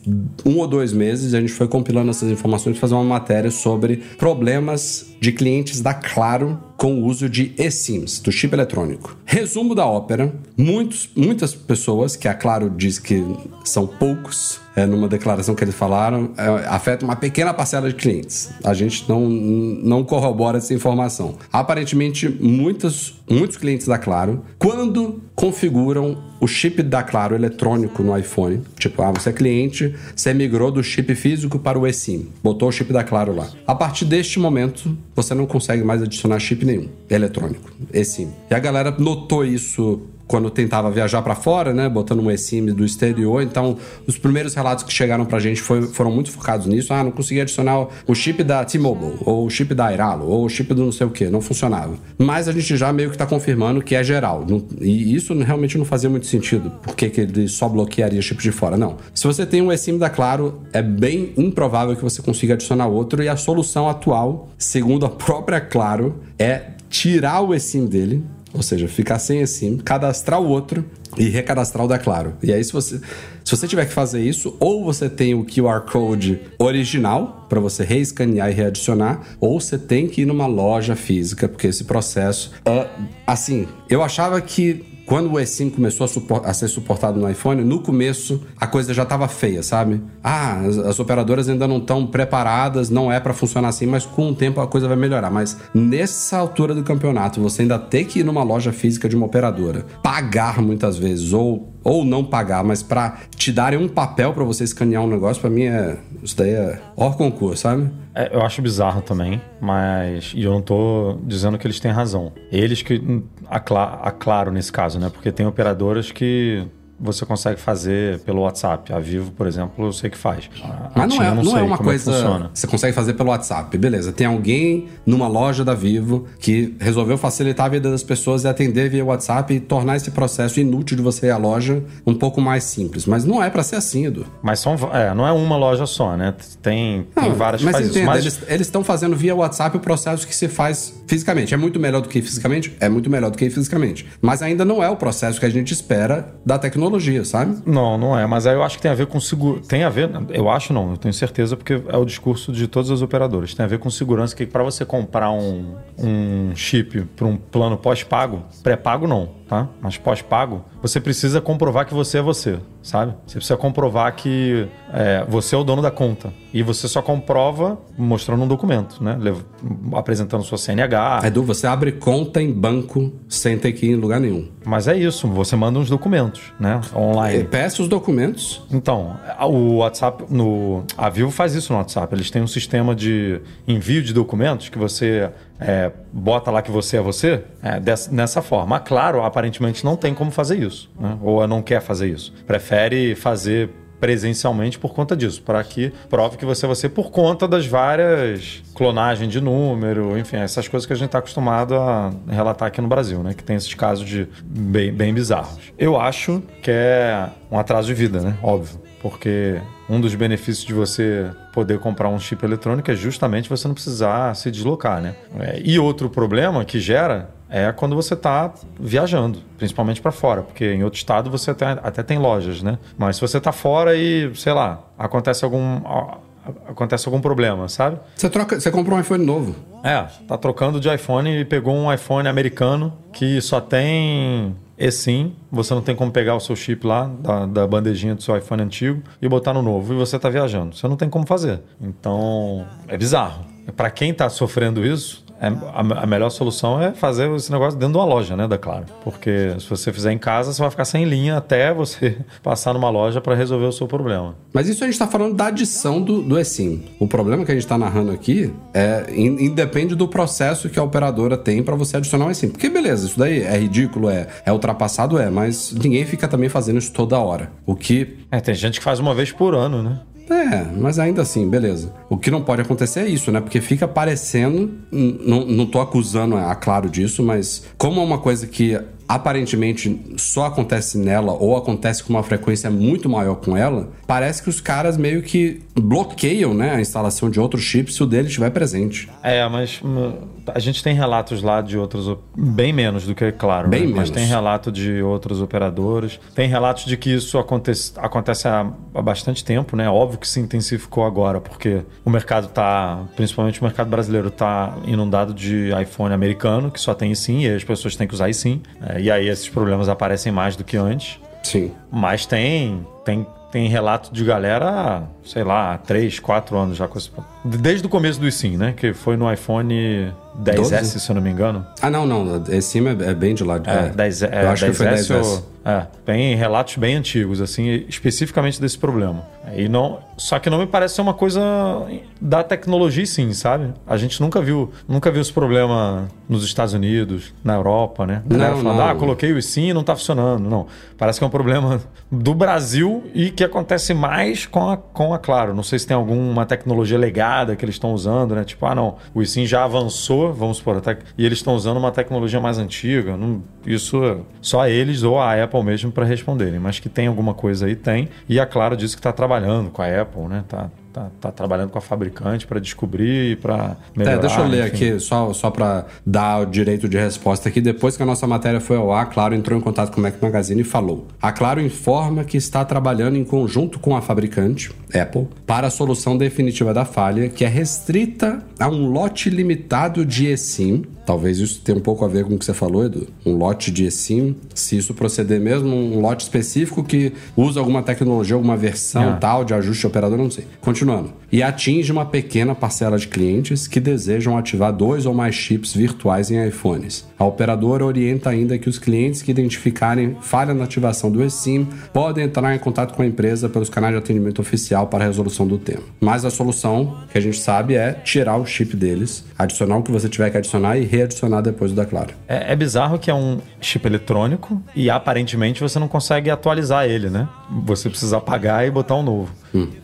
um ou dois meses. A gente foi compilando essas informações para fazer uma matéria sobre problemas de clientes da Claro com o uso de eSIMs, do chip eletrônico. Resumo da ópera: muitos, muitas pessoas, que a Claro diz que são poucos, é, numa declaração que eles falaram, é, afeta uma pequena parcela de clientes. A gente não, não corrobora essa informação. Aparentemente, muitos, muitos clientes da Claro, quando configuram o chip da Claro eletrônico no iPhone, tipo, ah, você é cliente, você migrou do chip físico para o eSIM, botou o chip da Claro lá. A partir deste momento, você não consegue mais adicionar chip nenhum eletrônico, eSIM. E a galera notou isso quando tentava viajar para fora, né, botando um eSIM do exterior. Então, os primeiros relatos que chegaram pra gente foi, foram muito focados nisso. Ah, não consegui adicionar o chip da T-Mobile, ou o chip da Airalo, ou o chip do não sei o que, não funcionava. Mas a gente já meio que tá confirmando que é geral. Não- e isso realmente não fazia muito sentido. Por que que ele só bloquearia chip de fora? Não. Se você tem um eSIM da Claro, é bem improvável que você consiga adicionar outro. E a solução atual, segundo a própria Claro, é tirar o eSIM dele, ou seja, ficar sem eSIM, cadastrar o outro e recadastrar o da Claro. E aí, se você, se você tiver que fazer isso, ou você tem o QR Code original para você reescanear e readicionar, ou você tem que ir numa loja física, porque esse processo é assim. Eu achava que quando o eSIM começou a, a ser suportado no iPhone, no começo a coisa já estava feia, sabe? Ah, as, as operadoras ainda não estão preparadas, não é para funcionar assim, mas com o tempo a coisa vai melhorar. Mas nessa altura do campeonato, você ainda tem que ir numa loja física de uma operadora, pagar muitas vezes, ou, ou não pagar, mas para te darem um papel para você escanear um negócio, para mim é. Isso daí é hors concurso, sabe?
É, eu acho bizarro também, mas. E eu não tô dizendo que eles têm razão. Eles que. A, a Claro nesse caso, né? Porque tem operadoras que você consegue fazer pelo WhatsApp. A Vivo, por exemplo, eu sei que faz. A-
Mas não é, não
sei
é uma
que
coisa. você consegue fazer pelo WhatsApp, beleza. Tem alguém numa loja da Vivo que resolveu facilitar a vida das pessoas e atender via WhatsApp e tornar esse processo inútil de você ir à loja um pouco mais simples. Mas não é pra ser assim, Edu.
Mas são, é, não é uma loja só, né? Tem, tem
Não,
várias
mas entenda,
Mas
eles estão fazendo via WhatsApp o processo que se faz fisicamente. É muito melhor do que fisicamente? É muito melhor do que fisicamente. Mas ainda não é o processo que a gente espera da tecnologia, sabe?
Não, não é. Mas aí eu acho que tem a ver com seguro. Tem a ver. Eu acho não, eu tenho certeza, porque é o discurso de todas as operadoras. Tem a ver com segurança, que para você comprar um, um chip para um plano pós-pago, pré-pago não, tá? Mas pós-pago, você precisa comprovar que você é você, sabe? Você precisa comprovar que é, você é o dono da conta. E você só comprova mostrando um documento, né? Lev- apresentando sua CNH.
Edu, você abre conta em banco sem ter que ir em lugar nenhum.
Mas é isso, você manda uns documentos, né? Online.
Peça os documentos,
Então, o WhatsApp, no, a Vivo faz isso no WhatsApp. Eles têm um sistema de envio de documentos que você é, bota lá que você é você, é, dessa- nessa forma. A Claro, aparentemente, não tem como fazer isso, né? ou não quer fazer isso. Prefere fazer presencialmente por conta disso, para que prove que você é você por conta das várias clonagem de número, enfim, essas coisas que a gente está acostumado a relatar aqui no Brasil, né? Que tem esses casos de bem, bem bizarros. Eu acho que é um atraso de vida, né? Óbvio. Porque um dos benefícios de você poder comprar um chip eletrônico é justamente você não precisar se deslocar, né? É, e outro problema que gera é quando você está viajando, principalmente para fora, porque em outro estado você até, até tem lojas, né? Mas se você está fora e, sei lá, acontece algum acontece algum problema, sabe?
você troca, você compra um iPhone novo.
É, tá trocando de iPhone e pegou um iPhone americano que só tem eSIM, você não tem como pegar o seu chip lá da, da bandejinha do seu iPhone antigo e botar no novo e você tá viajando. Você não tem como fazer. Então, é bizarro. Para quem tá sofrendo isso, é- a, a melhor solução é fazer esse negócio dentro de uma loja, né, da Claro. Porque se você fizer em casa, você vai ficar sem linha até você passar numa loja para resolver o seu problema.
Mas isso a gente está falando da adição do, do eSIM. O problema que a gente está narrando aqui é in- independe do processo que a operadora tem para você adicionar o eSIM. Porque beleza, isso daí é ridículo, é, é ultrapassado, é, mas ninguém fica também fazendo isso toda hora. O que
É, tem gente que faz uma vez por ano, né?
É, mas ainda assim, beleza. O que não pode acontecer é isso, né? Porque fica parecendo. Não, não tô acusando a Claro disso, mas como é uma coisa que aparentemente só acontece nela ou acontece com uma frequência muito maior com ela, parece que os caras meio que bloqueiam né, a instalação de outros chips se o dele estiver presente.
É, mas hum, a gente tem relatos lá de outros, bem menos do que, claro,
Bem
né? mas
menos.
tem relato de outros operadores. Tem relatos de que isso acontece, acontece há, há bastante tempo, né? Óbvio que se intensificou agora, porque o mercado tá, principalmente o mercado brasileiro, tá inundado de iPhone americano, que só tem eSIM, e as pessoas têm que usar eSIM. É, e aí esses problemas aparecem mais do que antes.
Sim.
Mas tem, tem, tem relato de galera, sei lá, há 3, 4 anos já com esse. Desde o começo do eSIM, né? Que foi no iPhone 10S,
12?
se eu não me engano.
Ah, não, não. Esse cima é é bem de lá.
É, 10, é,
eu acho que foi
10S
10S.
ou- é, tem relatos bem antigos, assim, especificamente desse problema. E não, só que não me parece ser uma coisa da tecnologia, sim, sabe? A gente nunca viu, nunca viu esse problema nos Estados Unidos, na Europa, né? Galera
Não,
falando,
não.
ah, coloquei o sim e não tá funcionando. Não. Parece que é um problema do Brasil e que acontece mais com a, com Claro. Não sei se tem alguma tecnologia legada que eles estão usando, né? Tipo, ah, não, o eSIM já avançou, vamos supor, até- e eles estão usando uma tecnologia mais antiga. Não- isso é só eles ou a Apple mesmo para responderem. Mas que tem alguma coisa aí, tem. E a Claro disse que está trabalhando com a Apple, né? Tá, tá, tá trabalhando com a fabricante para descobrir e para melhorar.
É, deixa eu ler
enfim.
aqui, só, só para dar o direito de resposta aqui. Depois que a nossa matéria foi ao ar, a Claro entrou em contato com o Mac Magazine e falou: A Claro informa que está trabalhando em conjunto com a fabricante, Apple, para a solução definitiva da falha, que é restrita a um lote limitado de eSIM. Talvez isso tenha um pouco a ver com o que você falou, Edu. Um lote de eSIM. Se isso proceder mesmo, um lote específico que usa alguma tecnologia, alguma versão
Ah.
tal de ajuste de operador, não sei. Continuando. E atinge uma pequena parcela de clientes que desejam ativar dois ou mais chips virtuais em iPhones. A operadora orienta ainda que os clientes que identificarem falha na ativação do eSIM podem entrar em contato com a empresa pelos canais de atendimento oficial para a resolução do tema. Mas a solução que a gente sabe é tirar o chip deles, adicionar o que você tiver que adicionar e readicionar depois da Claro.
É, é bizarro que é um chip eletrônico e aparentemente você não consegue atualizar ele, né? Você precisa apagar e botar um novo.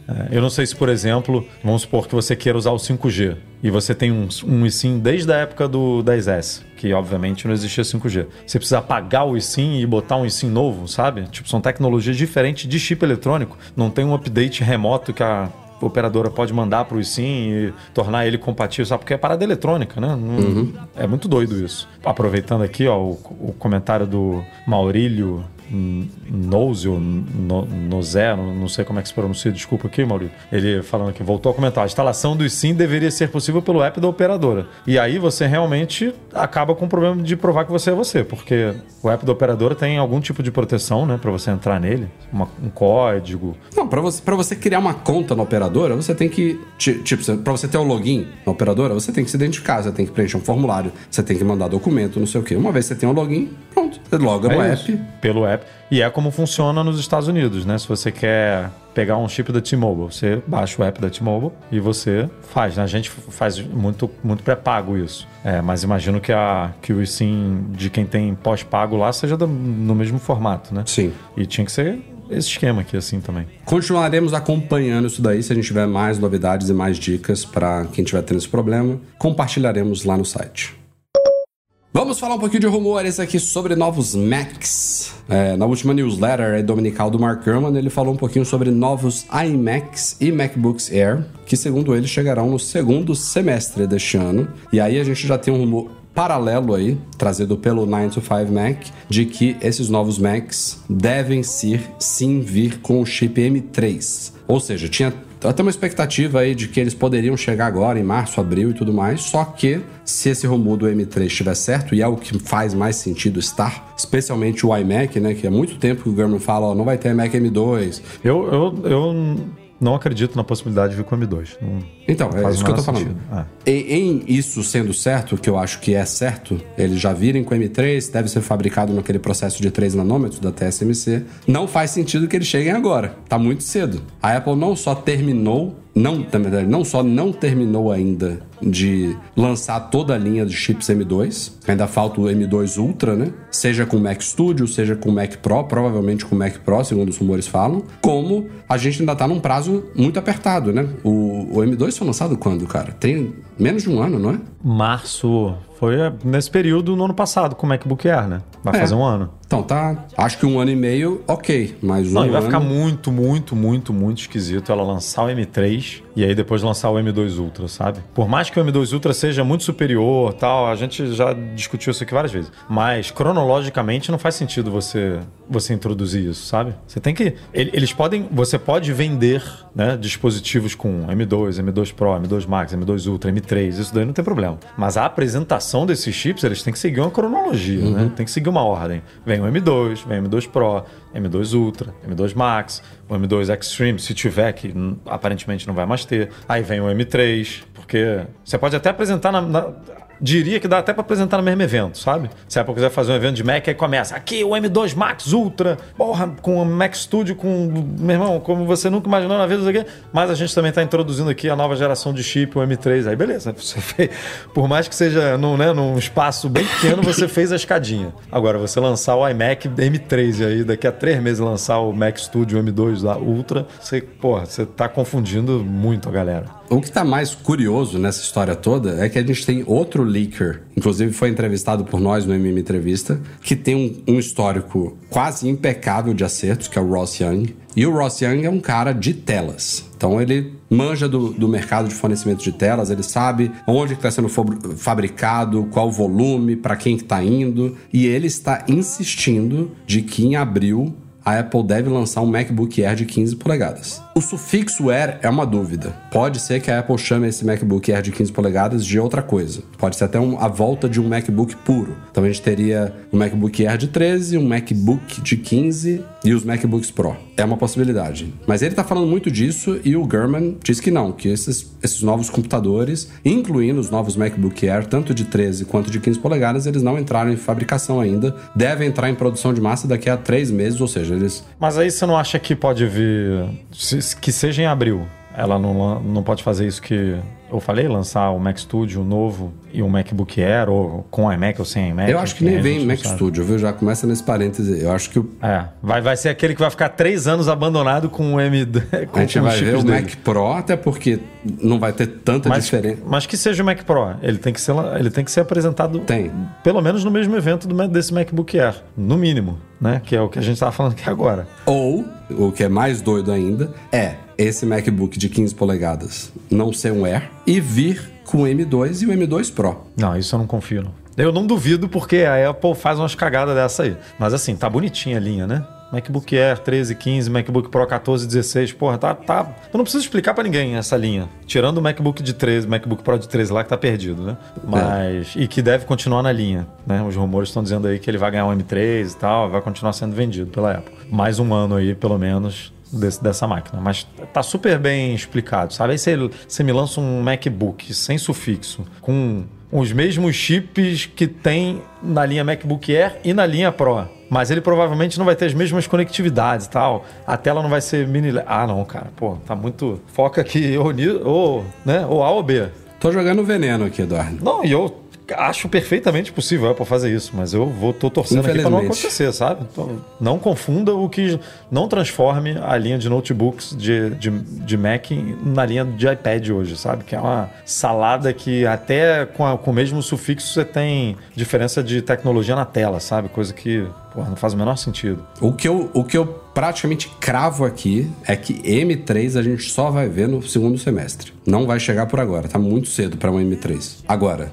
É, eu não sei se, por exemplo, vamos supor que você queira usar o 5G e você tem um, um eSIM desde a época do 10S, que obviamente não existia 5G. Você precisa apagar o eSIM e botar um eSIM novo, sabe? Tipo, são tecnologias diferentes de chip eletrônico. Não tem um update remoto que a operadora pode mandar para o eSIM e tornar ele compatível, sabe? Porque é parada eletrônica, né? Não- É muito doido isso. Aproveitando aqui, ó, o, o comentário do Maurílio Nozio, no, Nozé, não, sei como é que se pronuncia, desculpa aqui, Maurílio. Ele falando que voltou a comentar: a instalação do eSIM deveria ser possível pelo app da operadora. E aí você realmente acaba com o problema de provar que você é você, porque o app da operadora tem algum tipo de proteção, né, para você entrar nele, uma- um código.
Não, pra você, pra você criar uma conta na operadora, você tem que. ti- Tipo, pra você ter o login na operadora, você tem que se identificar, você tem que preencher um formulário, você tem que mandar documento, não sei o quê. Uma vez que você tem o login, pronto. Você loga no
É
app.
isso, Pelo app. E é como funciona nos Estados Unidos, né? Se você quer pegar um chip da T-Mobile, você baixa o app da T-Mobile e você faz. Né? A gente faz muito, muito pré-pago isso. É, mas imagino que, a, que o SIM de quem tem pós-pago lá seja do- no mesmo formato, né?
Sim.
E tinha que ser esse esquema aqui assim também.
Continuaremos acompanhando isso daí. Se a gente tiver mais novidades e mais dicas pra quem tiver tendo esse problema, compartilharemos lá no site. Vamos falar um pouquinho de rumores aqui sobre novos Macs. É, na última newsletter aí, dominical do Mark Gurman, ele falou um pouquinho sobre novos iMacs e MacBooks Air, que segundo ele chegarão no segundo semestre deste ano. E aí a gente já tem um rumor paralelo aí, trazido pelo 9 to 5 Mac, de que esses novos Macs devem ser, sim vir com o chip M3. Ou seja, tinha até uma expectativa aí de que eles poderiam chegar agora em março, abril e tudo mais, só que se esse rumor do M3 estiver certo, e é o que faz mais sentido estar, especialmente o iMac, né, que há muito tempo que o Gurman fala, ó, não vai ter iMac M2.
Eu, eu, eu não acredito na possibilidade de vir com o M2. Não,
Então, é
faz
isso que eu tô falando.
É.
Em, em isso sendo certo, que eu acho que é certo, eles já virem com M3, deve ser fabricado naquele processo de 3 nanômetros da TSMC, não faz sentido que eles cheguem agora. Tá muito cedo. A Apple não só terminou, não, na verdade, não só não terminou ainda de lançar toda a linha de chips M2, ainda falta o M2 Ultra, né? Seja com o Mac Studio, seja com o Mac Pro, provavelmente com o Mac Pro, segundo os rumores falam, como a gente ainda tá num prazo muito apertado, né? O, o M2 foi lançado quando, cara? Tem menos de um ano, não é?
Março foi nesse período no ano passado com o MacBook Air, né? Vai
É.
fazer um ano.
Então tá. Acho que um ano e meio, ok. Mas um
Não, e vai
ano...
ficar muito, muito, muito, muito esquisito ela lançar o M3 e aí depois lançar o M2 Ultra, sabe? Por mais que o M2 Ultra seja muito superior, tal, a gente já discutiu isso aqui várias vezes. Mas cronologicamente não faz sentido você você introduzir isso, sabe? Você tem que ele- eles podem, você pode vender, né, dispositivos com M2, M2 Pro, M2 Max, M2 Ultra, M3, isso daí não tem problema. Mas a apresentação desses chips, eles têm que seguir uma cronologia, né? Tem que seguir uma ordem. Vem o M2, vem o M2 Pro, M2 Ultra, M2 Max, o M2 Extreme, se tiver, que aparentemente não vai mais ter. Aí vem o M3, porque você pode até apresentar na. na- Diria que dá até pra apresentar no mesmo evento, sabe? Se a Apple quiser fazer um evento de Mac, aí começa aqui o M2 Max Ultra, porra, com o Mac Studio, com. Meu irmão, como você nunca imaginou na vida, aqui. Mas a gente também tá introduzindo aqui a nova geração de chip, o M3. Aí beleza, você fez. Por mais que seja num, né, num espaço bem pequeno, você fez a escadinha. Agora, você lançar o iMac M3 e aí daqui a três meses lançar o Mac Studio M2 lá, Ultra, você, porra, você tá confundindo muito a galera.
O que tá mais curioso nessa história toda é que a gente tem outro leaker, inclusive foi entrevistado por nós no MM Entrevista, que tem um, um histórico quase impecável de acertos, que é o Ross Young. E o Ross Young é um cara de telas. Então ele manja do, do mercado de fornecimento de telas, ele sabe onde está sendo fabri- fabricado, qual o volume, para quem que está indo. E ele está insistindo de que em abril a Apple deve lançar um MacBook Air de 15 polegadas. O sufixo Air é uma dúvida. Pode ser que a Apple chame esse MacBook Air de 15 polegadas de outra coisa. Pode ser até um- a volta de um MacBook puro. Então a gente teria um MacBook Air de 13, um MacBook de 15 e os MacBooks Pro. É uma possibilidade. Mas ele tá falando muito disso e o Gurman diz que não, que esses, esses novos computadores, incluindo os novos MacBook Air, tanto de 13 quanto de 15 polegadas, eles não entraram em fabricação ainda. Devem entrar em produção de massa daqui a três meses, ou seja, eles
Mas aí você não acha que pode vir. Que seja em abril. Ela não, não pode fazer isso que eu falei, lançar o Mac Studio novo e um MacBook Air, ou com iMac ou sem iMac.
Eu acho que nem vem Mac
sabe.
Studio, viu? Já começa nesse parêntese. Eu acho que o-
É, vai, vai ser aquele que vai ficar três anos abandonado com o M. Com,
a gente vai ver o
dele.
Mac Pro, até porque não vai ter tanta
Mas,
diferença.
mas que seja o Mac Pro, ele tem que ser, ele tem que ser apresentado
Tem.
pelo menos no mesmo evento do, desse MacBook Air, no mínimo, né? Que é o que a gente estava falando aqui agora.
Ou, o que é mais doido ainda, é esse MacBook de 15 polegadas não ser um Air e vir com o M2 e o M2 Pro.
Não, isso eu não confio, não. Eu não duvido porque a Apple faz umas cagadas dessa aí. Mas assim, tá bonitinha a linha, né? MacBook Air 13, 15, MacBook Pro 14, 16, porra, tá, tá. Eu não preciso explicar pra ninguém essa linha. Tirando o MacBook de 13, MacBook Pro de 13 lá que tá perdido, né? Mas. E que deve continuar na linha, né? Os rumores estão dizendo aí que ele vai ganhar um M3 e tal, vai continuar sendo vendido pela Apple. Mais um ano aí, pelo menos, desse- dessa máquina. Mas tá super bem explicado, sabe? Aí você, você me lança um MacBook sem sufixo, com os mesmos chips que tem na linha MacBook Air e na linha Pro. Mas ele provavelmente não vai ter as mesmas conectividades e tal. A tela não vai ser mini. Ah, não, cara. Pô, tá muito. Foca aqui ou, ou, né? ou A ou B.
Tô jogando veneno aqui, Eduardo.
Não, e eu acho perfeitamente possível a Apple fazer isso, mas eu vou tô torcendo aqui pra não acontecer, sabe? Então, não confunda o que não transforme a linha de notebooks de, de, de Mac na linha de iPad hoje, sabe? Que é uma salada que até com, a- com o mesmo sufixo você tem diferença de tecnologia na tela, sabe? Coisa que porra, não faz o menor sentido.
O que, eu, o que eu praticamente cravo aqui é que M3 a gente só vai ver no segundo semestre. Não vai chegar por agora, tá muito cedo pra um M3. Agora,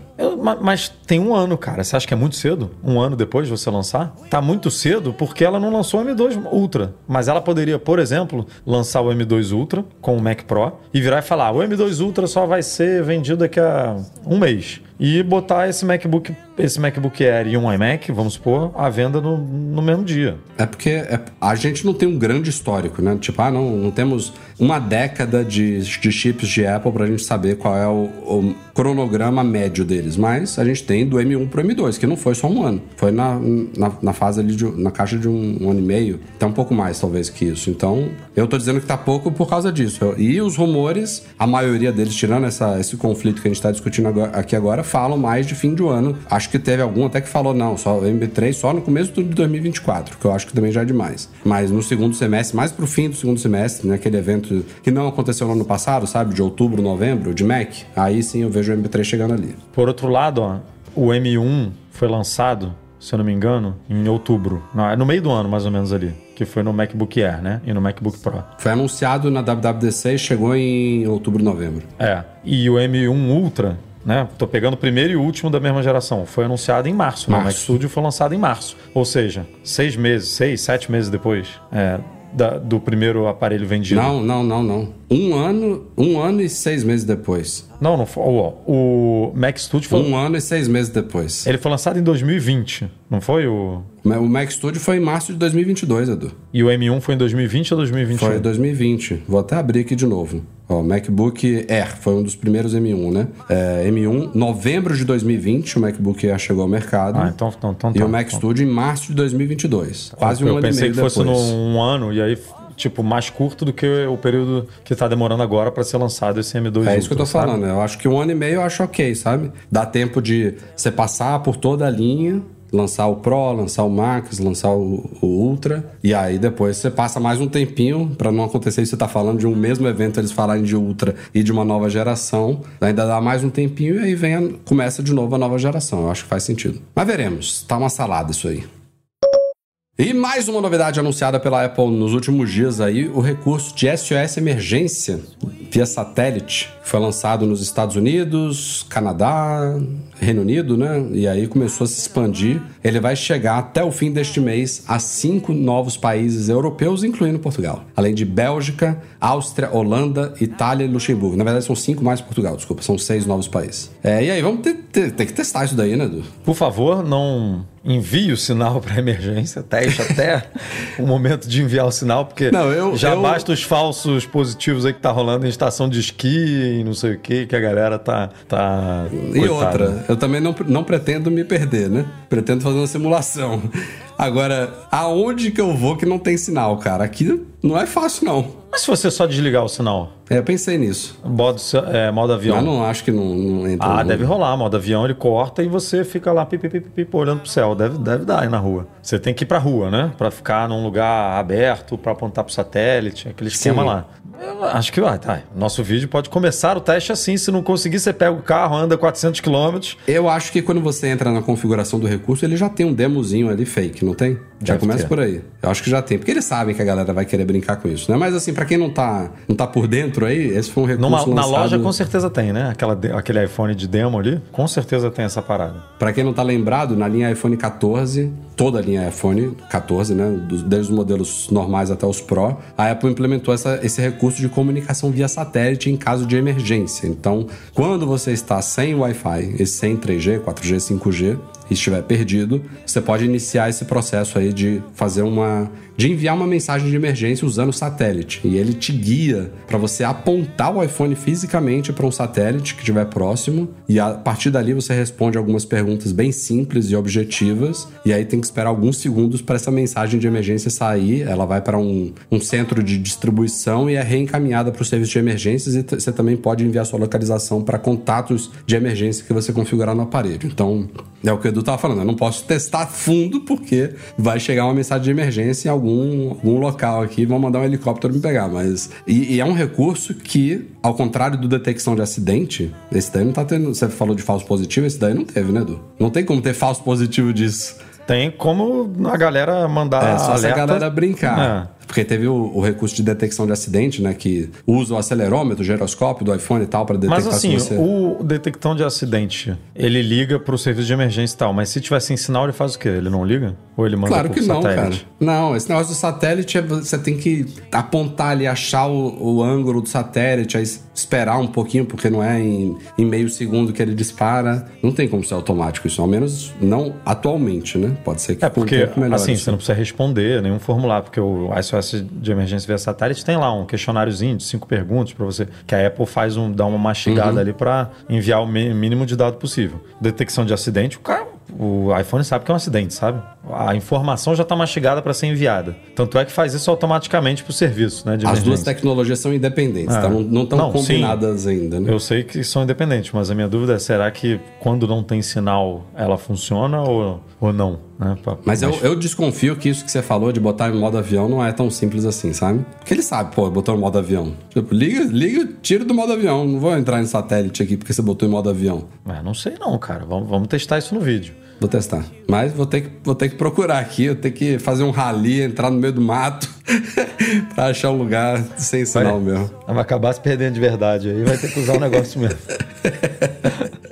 mas tem um ano, cara. Você acha que é muito cedo? Um ano depois de você lançar? Tá muito cedo porque ela não lançou o M2 Ultra. Mas ela poderia, por exemplo, lançar o M2 Ultra com o Mac Pro e virar e falar: o M2 Ultra só vai ser vendido daqui a um mês. E botar esse MacBook, esse MacBook Air e um iMac, vamos supor, à venda no, no mesmo dia.
É porque é- a gente não tem um grande histórico, né? Tipo, ah, não, não temos uma década de, de chips de Apple pra gente saber qual é o, o cronograma médio deles. Mas a gente tem do M1 pro M2, que não foi só um ano. Foi na, na, na fase ali, de, na caixa de um, um ano e meio. Até um pouco mais, talvez, que isso. Então, eu tô dizendo que tá pouco por causa disso. E os rumores, a maioria deles, tirando essa, esse conflito que a gente tá discutindo agora- aqui agora, falam mais de fim de ano. Acho que teve algum até que falou, não, só MB3 só no começo de 2024, que eu acho que também já é demais. Mas no segundo semestre, mais pro fim do segundo semestre, naquele evento que não aconteceu no ano passado, sabe? De outubro, novembro, de Mac, aí sim eu vejo o MB3 chegando ali.
Por outro lado, ó, o M1 foi lançado, se eu não me engano, em outubro. Não, é no meio do ano, mais ou menos ali. Que foi no MacBook Air, né? E no MacBook Pro.
Foi anunciado na WWDC e chegou em outubro, novembro.
É. E o M1 Ultra, né? Tô pegando o primeiro e o último da mesma geração. Foi anunciado em março. né? O Mac
Março.
Studio foi lançado em março. Ou seja, seis meses, seis, sete meses depois é, da- do primeiro aparelho vendido.
Não, não, não, não. Um ano, um ano e seis meses depois.
Não, não foi. ó, o Mac Studio foi.
Um ano e seis meses depois.
Ele foi lançado em 2020, não foi? O...
O Mac Studio foi em março de 2022, Edu.
E o M1 foi em 2020 ou 2021?
Foi 2020. Vou até abrir aqui de novo. Ó, MacBook Air foi um dos primeiros M1, né? É, M1, novembro de 2020, o MacBook Air chegou ao mercado.
Ah, então, então, então
E
tá.
o Mac
Então-
Studio em março de 2022. Quase um
Eu
ano
pensei
e meio
que fosse num ano, e aí, tipo, mais curto do que o período que tá demorando agora para ser lançado esse M2
É isso que eu tô
Ultra, sabe?
falando. Eu acho que um ano e meio eu acho ok, sabe? Dá tempo de você passar por toda a linha, lançar o Pro, lançar o Max, lançar o, o Ultra. E aí depois você passa mais um tempinho pra não acontecer isso. Você tá falando de um mesmo evento, eles falarem de Ultra e de uma nova geração. Ainda dá mais um tempinho e aí vem a- começa de novo a nova geração. Eu acho que faz sentido. Mas veremos. Tá uma salada isso aí. E mais uma novidade anunciada pela Apple nos últimos dias aí, o recurso de SOS emergência via satélite. Foi lançado nos Estados Unidos, Canadá, Reino Unido, né? E aí começou a se expandir. Ele vai chegar até o fim deste mês a cinco novos países europeus, incluindo Portugal. Além de Bélgica, Áustria, Holanda, Itália e Luxemburgo. Na verdade, são cinco mais Portugal, desculpa. São seis novos países. É, e aí, vamos ter, ter- ter que testar isso daí, né, Edu?
Por favor, não envie o sinal para emergência, teste até o momento de enviar o sinal, porque
Não, eu-
já
eu-
basta os falsos positivos aí que tá rolando em estação de esqui e não sei o que, que a galera tá. tá
E
coitada.
outra, eu também não, não pretendo me perder, né? Pretendo fazer uma simulação. Agora, aonde que eu vou que não tem sinal, cara? Aqui não é fácil, não.
Mas se você só desligar o sinal?
É, eu pensei nisso.
Modo, é, modo avião.
Mas não acho que não, não entra.
Ah, deve rolar. Modo avião, ele corta e você fica lá pipi, olhando pro céu. Deve, deve dar aí na rua. Você tem que ir pra rua, né? Pra ficar num lugar aberto, pra apontar pro satélite, aquele esquema
Sim.
lá. Eu acho que vai, tá. Nosso vídeo pode começar o teste assim. Se não conseguir, você pega o carro, anda 400 quilômetros.
Eu acho que quando você entra na configuração do recurso, ele já tem um demozinho ali fake, não tem? Já
Deve
começa
ter.
por aí. Eu acho que já tem, porque eles sabem que a galera vai querer brincar com isso, né? Mas assim, pra quem não tá, não tá por dentro aí, esse foi um recurso
Numa, na
lançado...
loja, com certeza tem, né? Aquela, aquele iPhone de demo ali, com certeza tem essa parada.
Pra quem não tá lembrado, na linha iPhone 14, toda a linha iPhone 14, né, desde os modelos normais até os Pro, a Apple implementou essa- esse recurso de comunicação via satélite em caso de emergência. Então, quando você está sem Wi-Fi e sem 3G, 4G, 5G e estiver perdido, você pode iniciar esse processo aí de fazer uma de enviar uma mensagem de emergência usando o satélite. E ele te guia para você apontar o iPhone fisicamente para um satélite que estiver próximo. E a partir dali você responde algumas perguntas bem simples e objetivas. E aí tem que esperar alguns segundos para essa mensagem de emergência sair. Ela vai para um, um centro de distribuição e é reencaminhada para o serviço de emergências. E você também pode enviar sua localização para contatos de emergência que você configurar no aparelho. Então, é o que o Edu tava falando. Eu não posso testar fundo porque vai chegar uma mensagem de emergência em algum, algum local aqui e vão mandar um helicóptero me pegar. Mas. E, e é um recurso que, ao contrário do detecção de acidente, esse daí não tá tendo. Você falou de falso positivo, esse daí não teve, né, Edu? Não tem como ter falso positivo disso.
Tem como a galera mandar
É só se a
alerta.
galera brincar.
É.
Porque teve o, o recurso de detecção de acidente, né? Que usa o acelerômetro, o giroscópio do iPhone e tal para detectar
Mas assim,
se você.
o detectão de acidente, ele liga pro serviço de emergência e tal, mas se tiver sem sinal, ele faz o quê? Ele não liga? Ou ele manda
Claro que não, cara.
satélite?
Não, esse negócio do satélite, é você tem que apontar ali, achar o, o ângulo do satélite, aí esperar um pouquinho, porque não é em, em meio segundo que ele dispara. Não tem como ser automático isso, ao menos não atualmente, né? Pode ser que
É
o
porque,
tempo melhore
assim,
isso.
você não precisa responder nenhum formulário, porque o SOS de emergência via satélite tem lá um questionáriozinho de cinco perguntas para você, que a Apple faz um, dá uma mastigada
Uhum.
ali para enviar o mínimo de dado possível. Detecção de acidente, o cara, o iPhone sabe que é um acidente, sabe? A informação já está mastigada para ser enviada. Tanto é que faz isso automaticamente para o serviço, né?
As duas tecnologias são independentes,
É.
tá? não- estão
Não, sim.
combinadas ainda, né?
Eu sei que são independentes, mas a minha dúvida é: será que quando não tem sinal ela funciona ou, ou não? Né? Pa-
Mas eu, eu desconfio que isso que você falou de botar em modo avião não é tão simples assim, sabe? Porque ele sabe, pô, botou em modo avião. Tipo, liga, liga, tira do modo avião. Não vou entrar em satélite aqui porque você botou em modo avião.
É, não sei não, cara. Vamos, vamos testar isso no vídeo.
Vou testar. Mas vou ter que, vou ter que procurar aqui, eu ter que fazer um rally, entrar no meio do mato pra achar um lugar sem sinal.
Vai acabar se perdendo de verdade aí, vai ter que usar o negócio mesmo.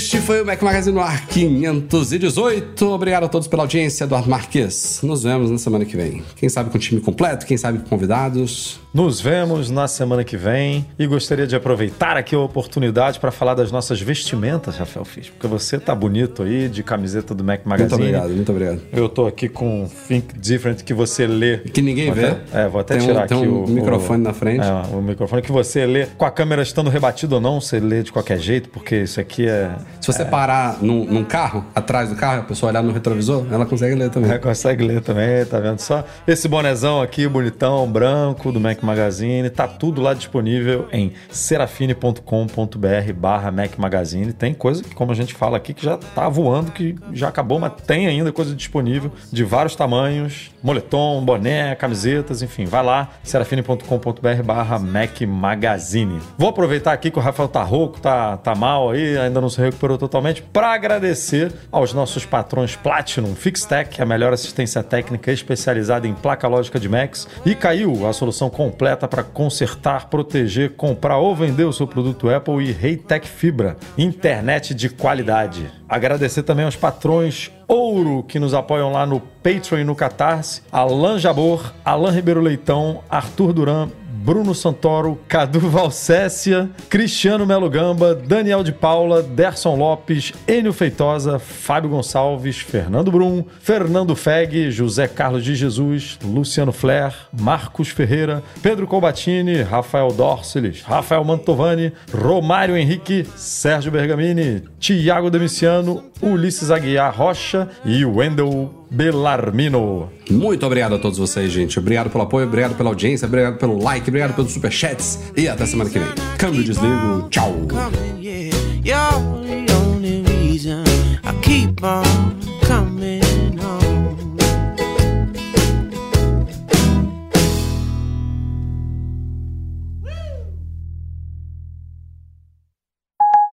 este foi o Mac Magazine no ar 518. Obrigado a todos pela audiência, Eduardo Marques. Nos vemos na semana que vem. Quem sabe com o time completo, quem sabe com convidados.
Nos vemos na semana que vem e gostaria de aproveitar aqui a oportunidade para falar das nossas vestimentas, Rafael Fisch, porque você tá bonito aí de camiseta do Mac
Muito
Magazine.
obrigado, muito obrigado.
Eu tô aqui com Think Different que você lê.
Que ninguém
Vou
vê.
até- é, vou até
Tem um-
tirar
tem
aqui
um
o
microfone
o-
na frente.
É, o microfone que você lê com a câmera estando rebatida ou não, você lê de qualquer jeito, porque isso aqui é.
Se você parar num, num carro, atrás do carro, a pessoa olhar no retrovisor, ela consegue ler também.
É, consegue ler também, tá vendo só? Esse bonezão aqui, bonitão, branco, do Mac Magazine, tá tudo lá disponível em serafine.com.br barra Mac Magazine. Tem coisa que, como a gente fala aqui, que já tá voando, que já acabou, mas tem ainda coisa disponível de vários tamanhos, moletom, boné, camisetas, enfim, vai lá, serafine.com.br barra Mac Magazine. Vou aproveitar aqui que o Rafael tá rouco, tá, tá mal aí, ainda não se recuperou totalmente, para agradecer aos nossos patrões Platinum, Fixtech, a melhor assistência técnica especializada em placa lógica de Macs, e Caiu, a solução completa para consertar, proteger, comprar ou vender o seu produto Apple e Reitec Fibra, internet de qualidade. Agradecer também aos patrões Ouro que nos apoiam lá no Patreon e no Catarse, Alan Jabor, Alan Ribeiro Leitão, Arthur Duran, Bruno Santoro, Cadu Valcécia, Cristiano Melo Gamba, Daniel de Paula, Derson Lopes, Enio Feitosa, Fábio Gonçalves, Fernando Brum, Fernando Feg, José Carlos de Jesus, Luciano Flair, Marcos Ferreira, Pedro Colbatini, Rafael Dorceles, Rafael Mantovani, Romário Henrique, Sérgio Bergamini, Tiago Demiciano, Ulisses Aguiar Rocha e Wendel Belarmino.
Muito obrigado a todos vocês, gente. Obrigado pelo apoio, obrigado pela audiência, obrigado pelo like, obrigado pelos superchats. E até semana que vem. Câmbio, desligo. Tchau.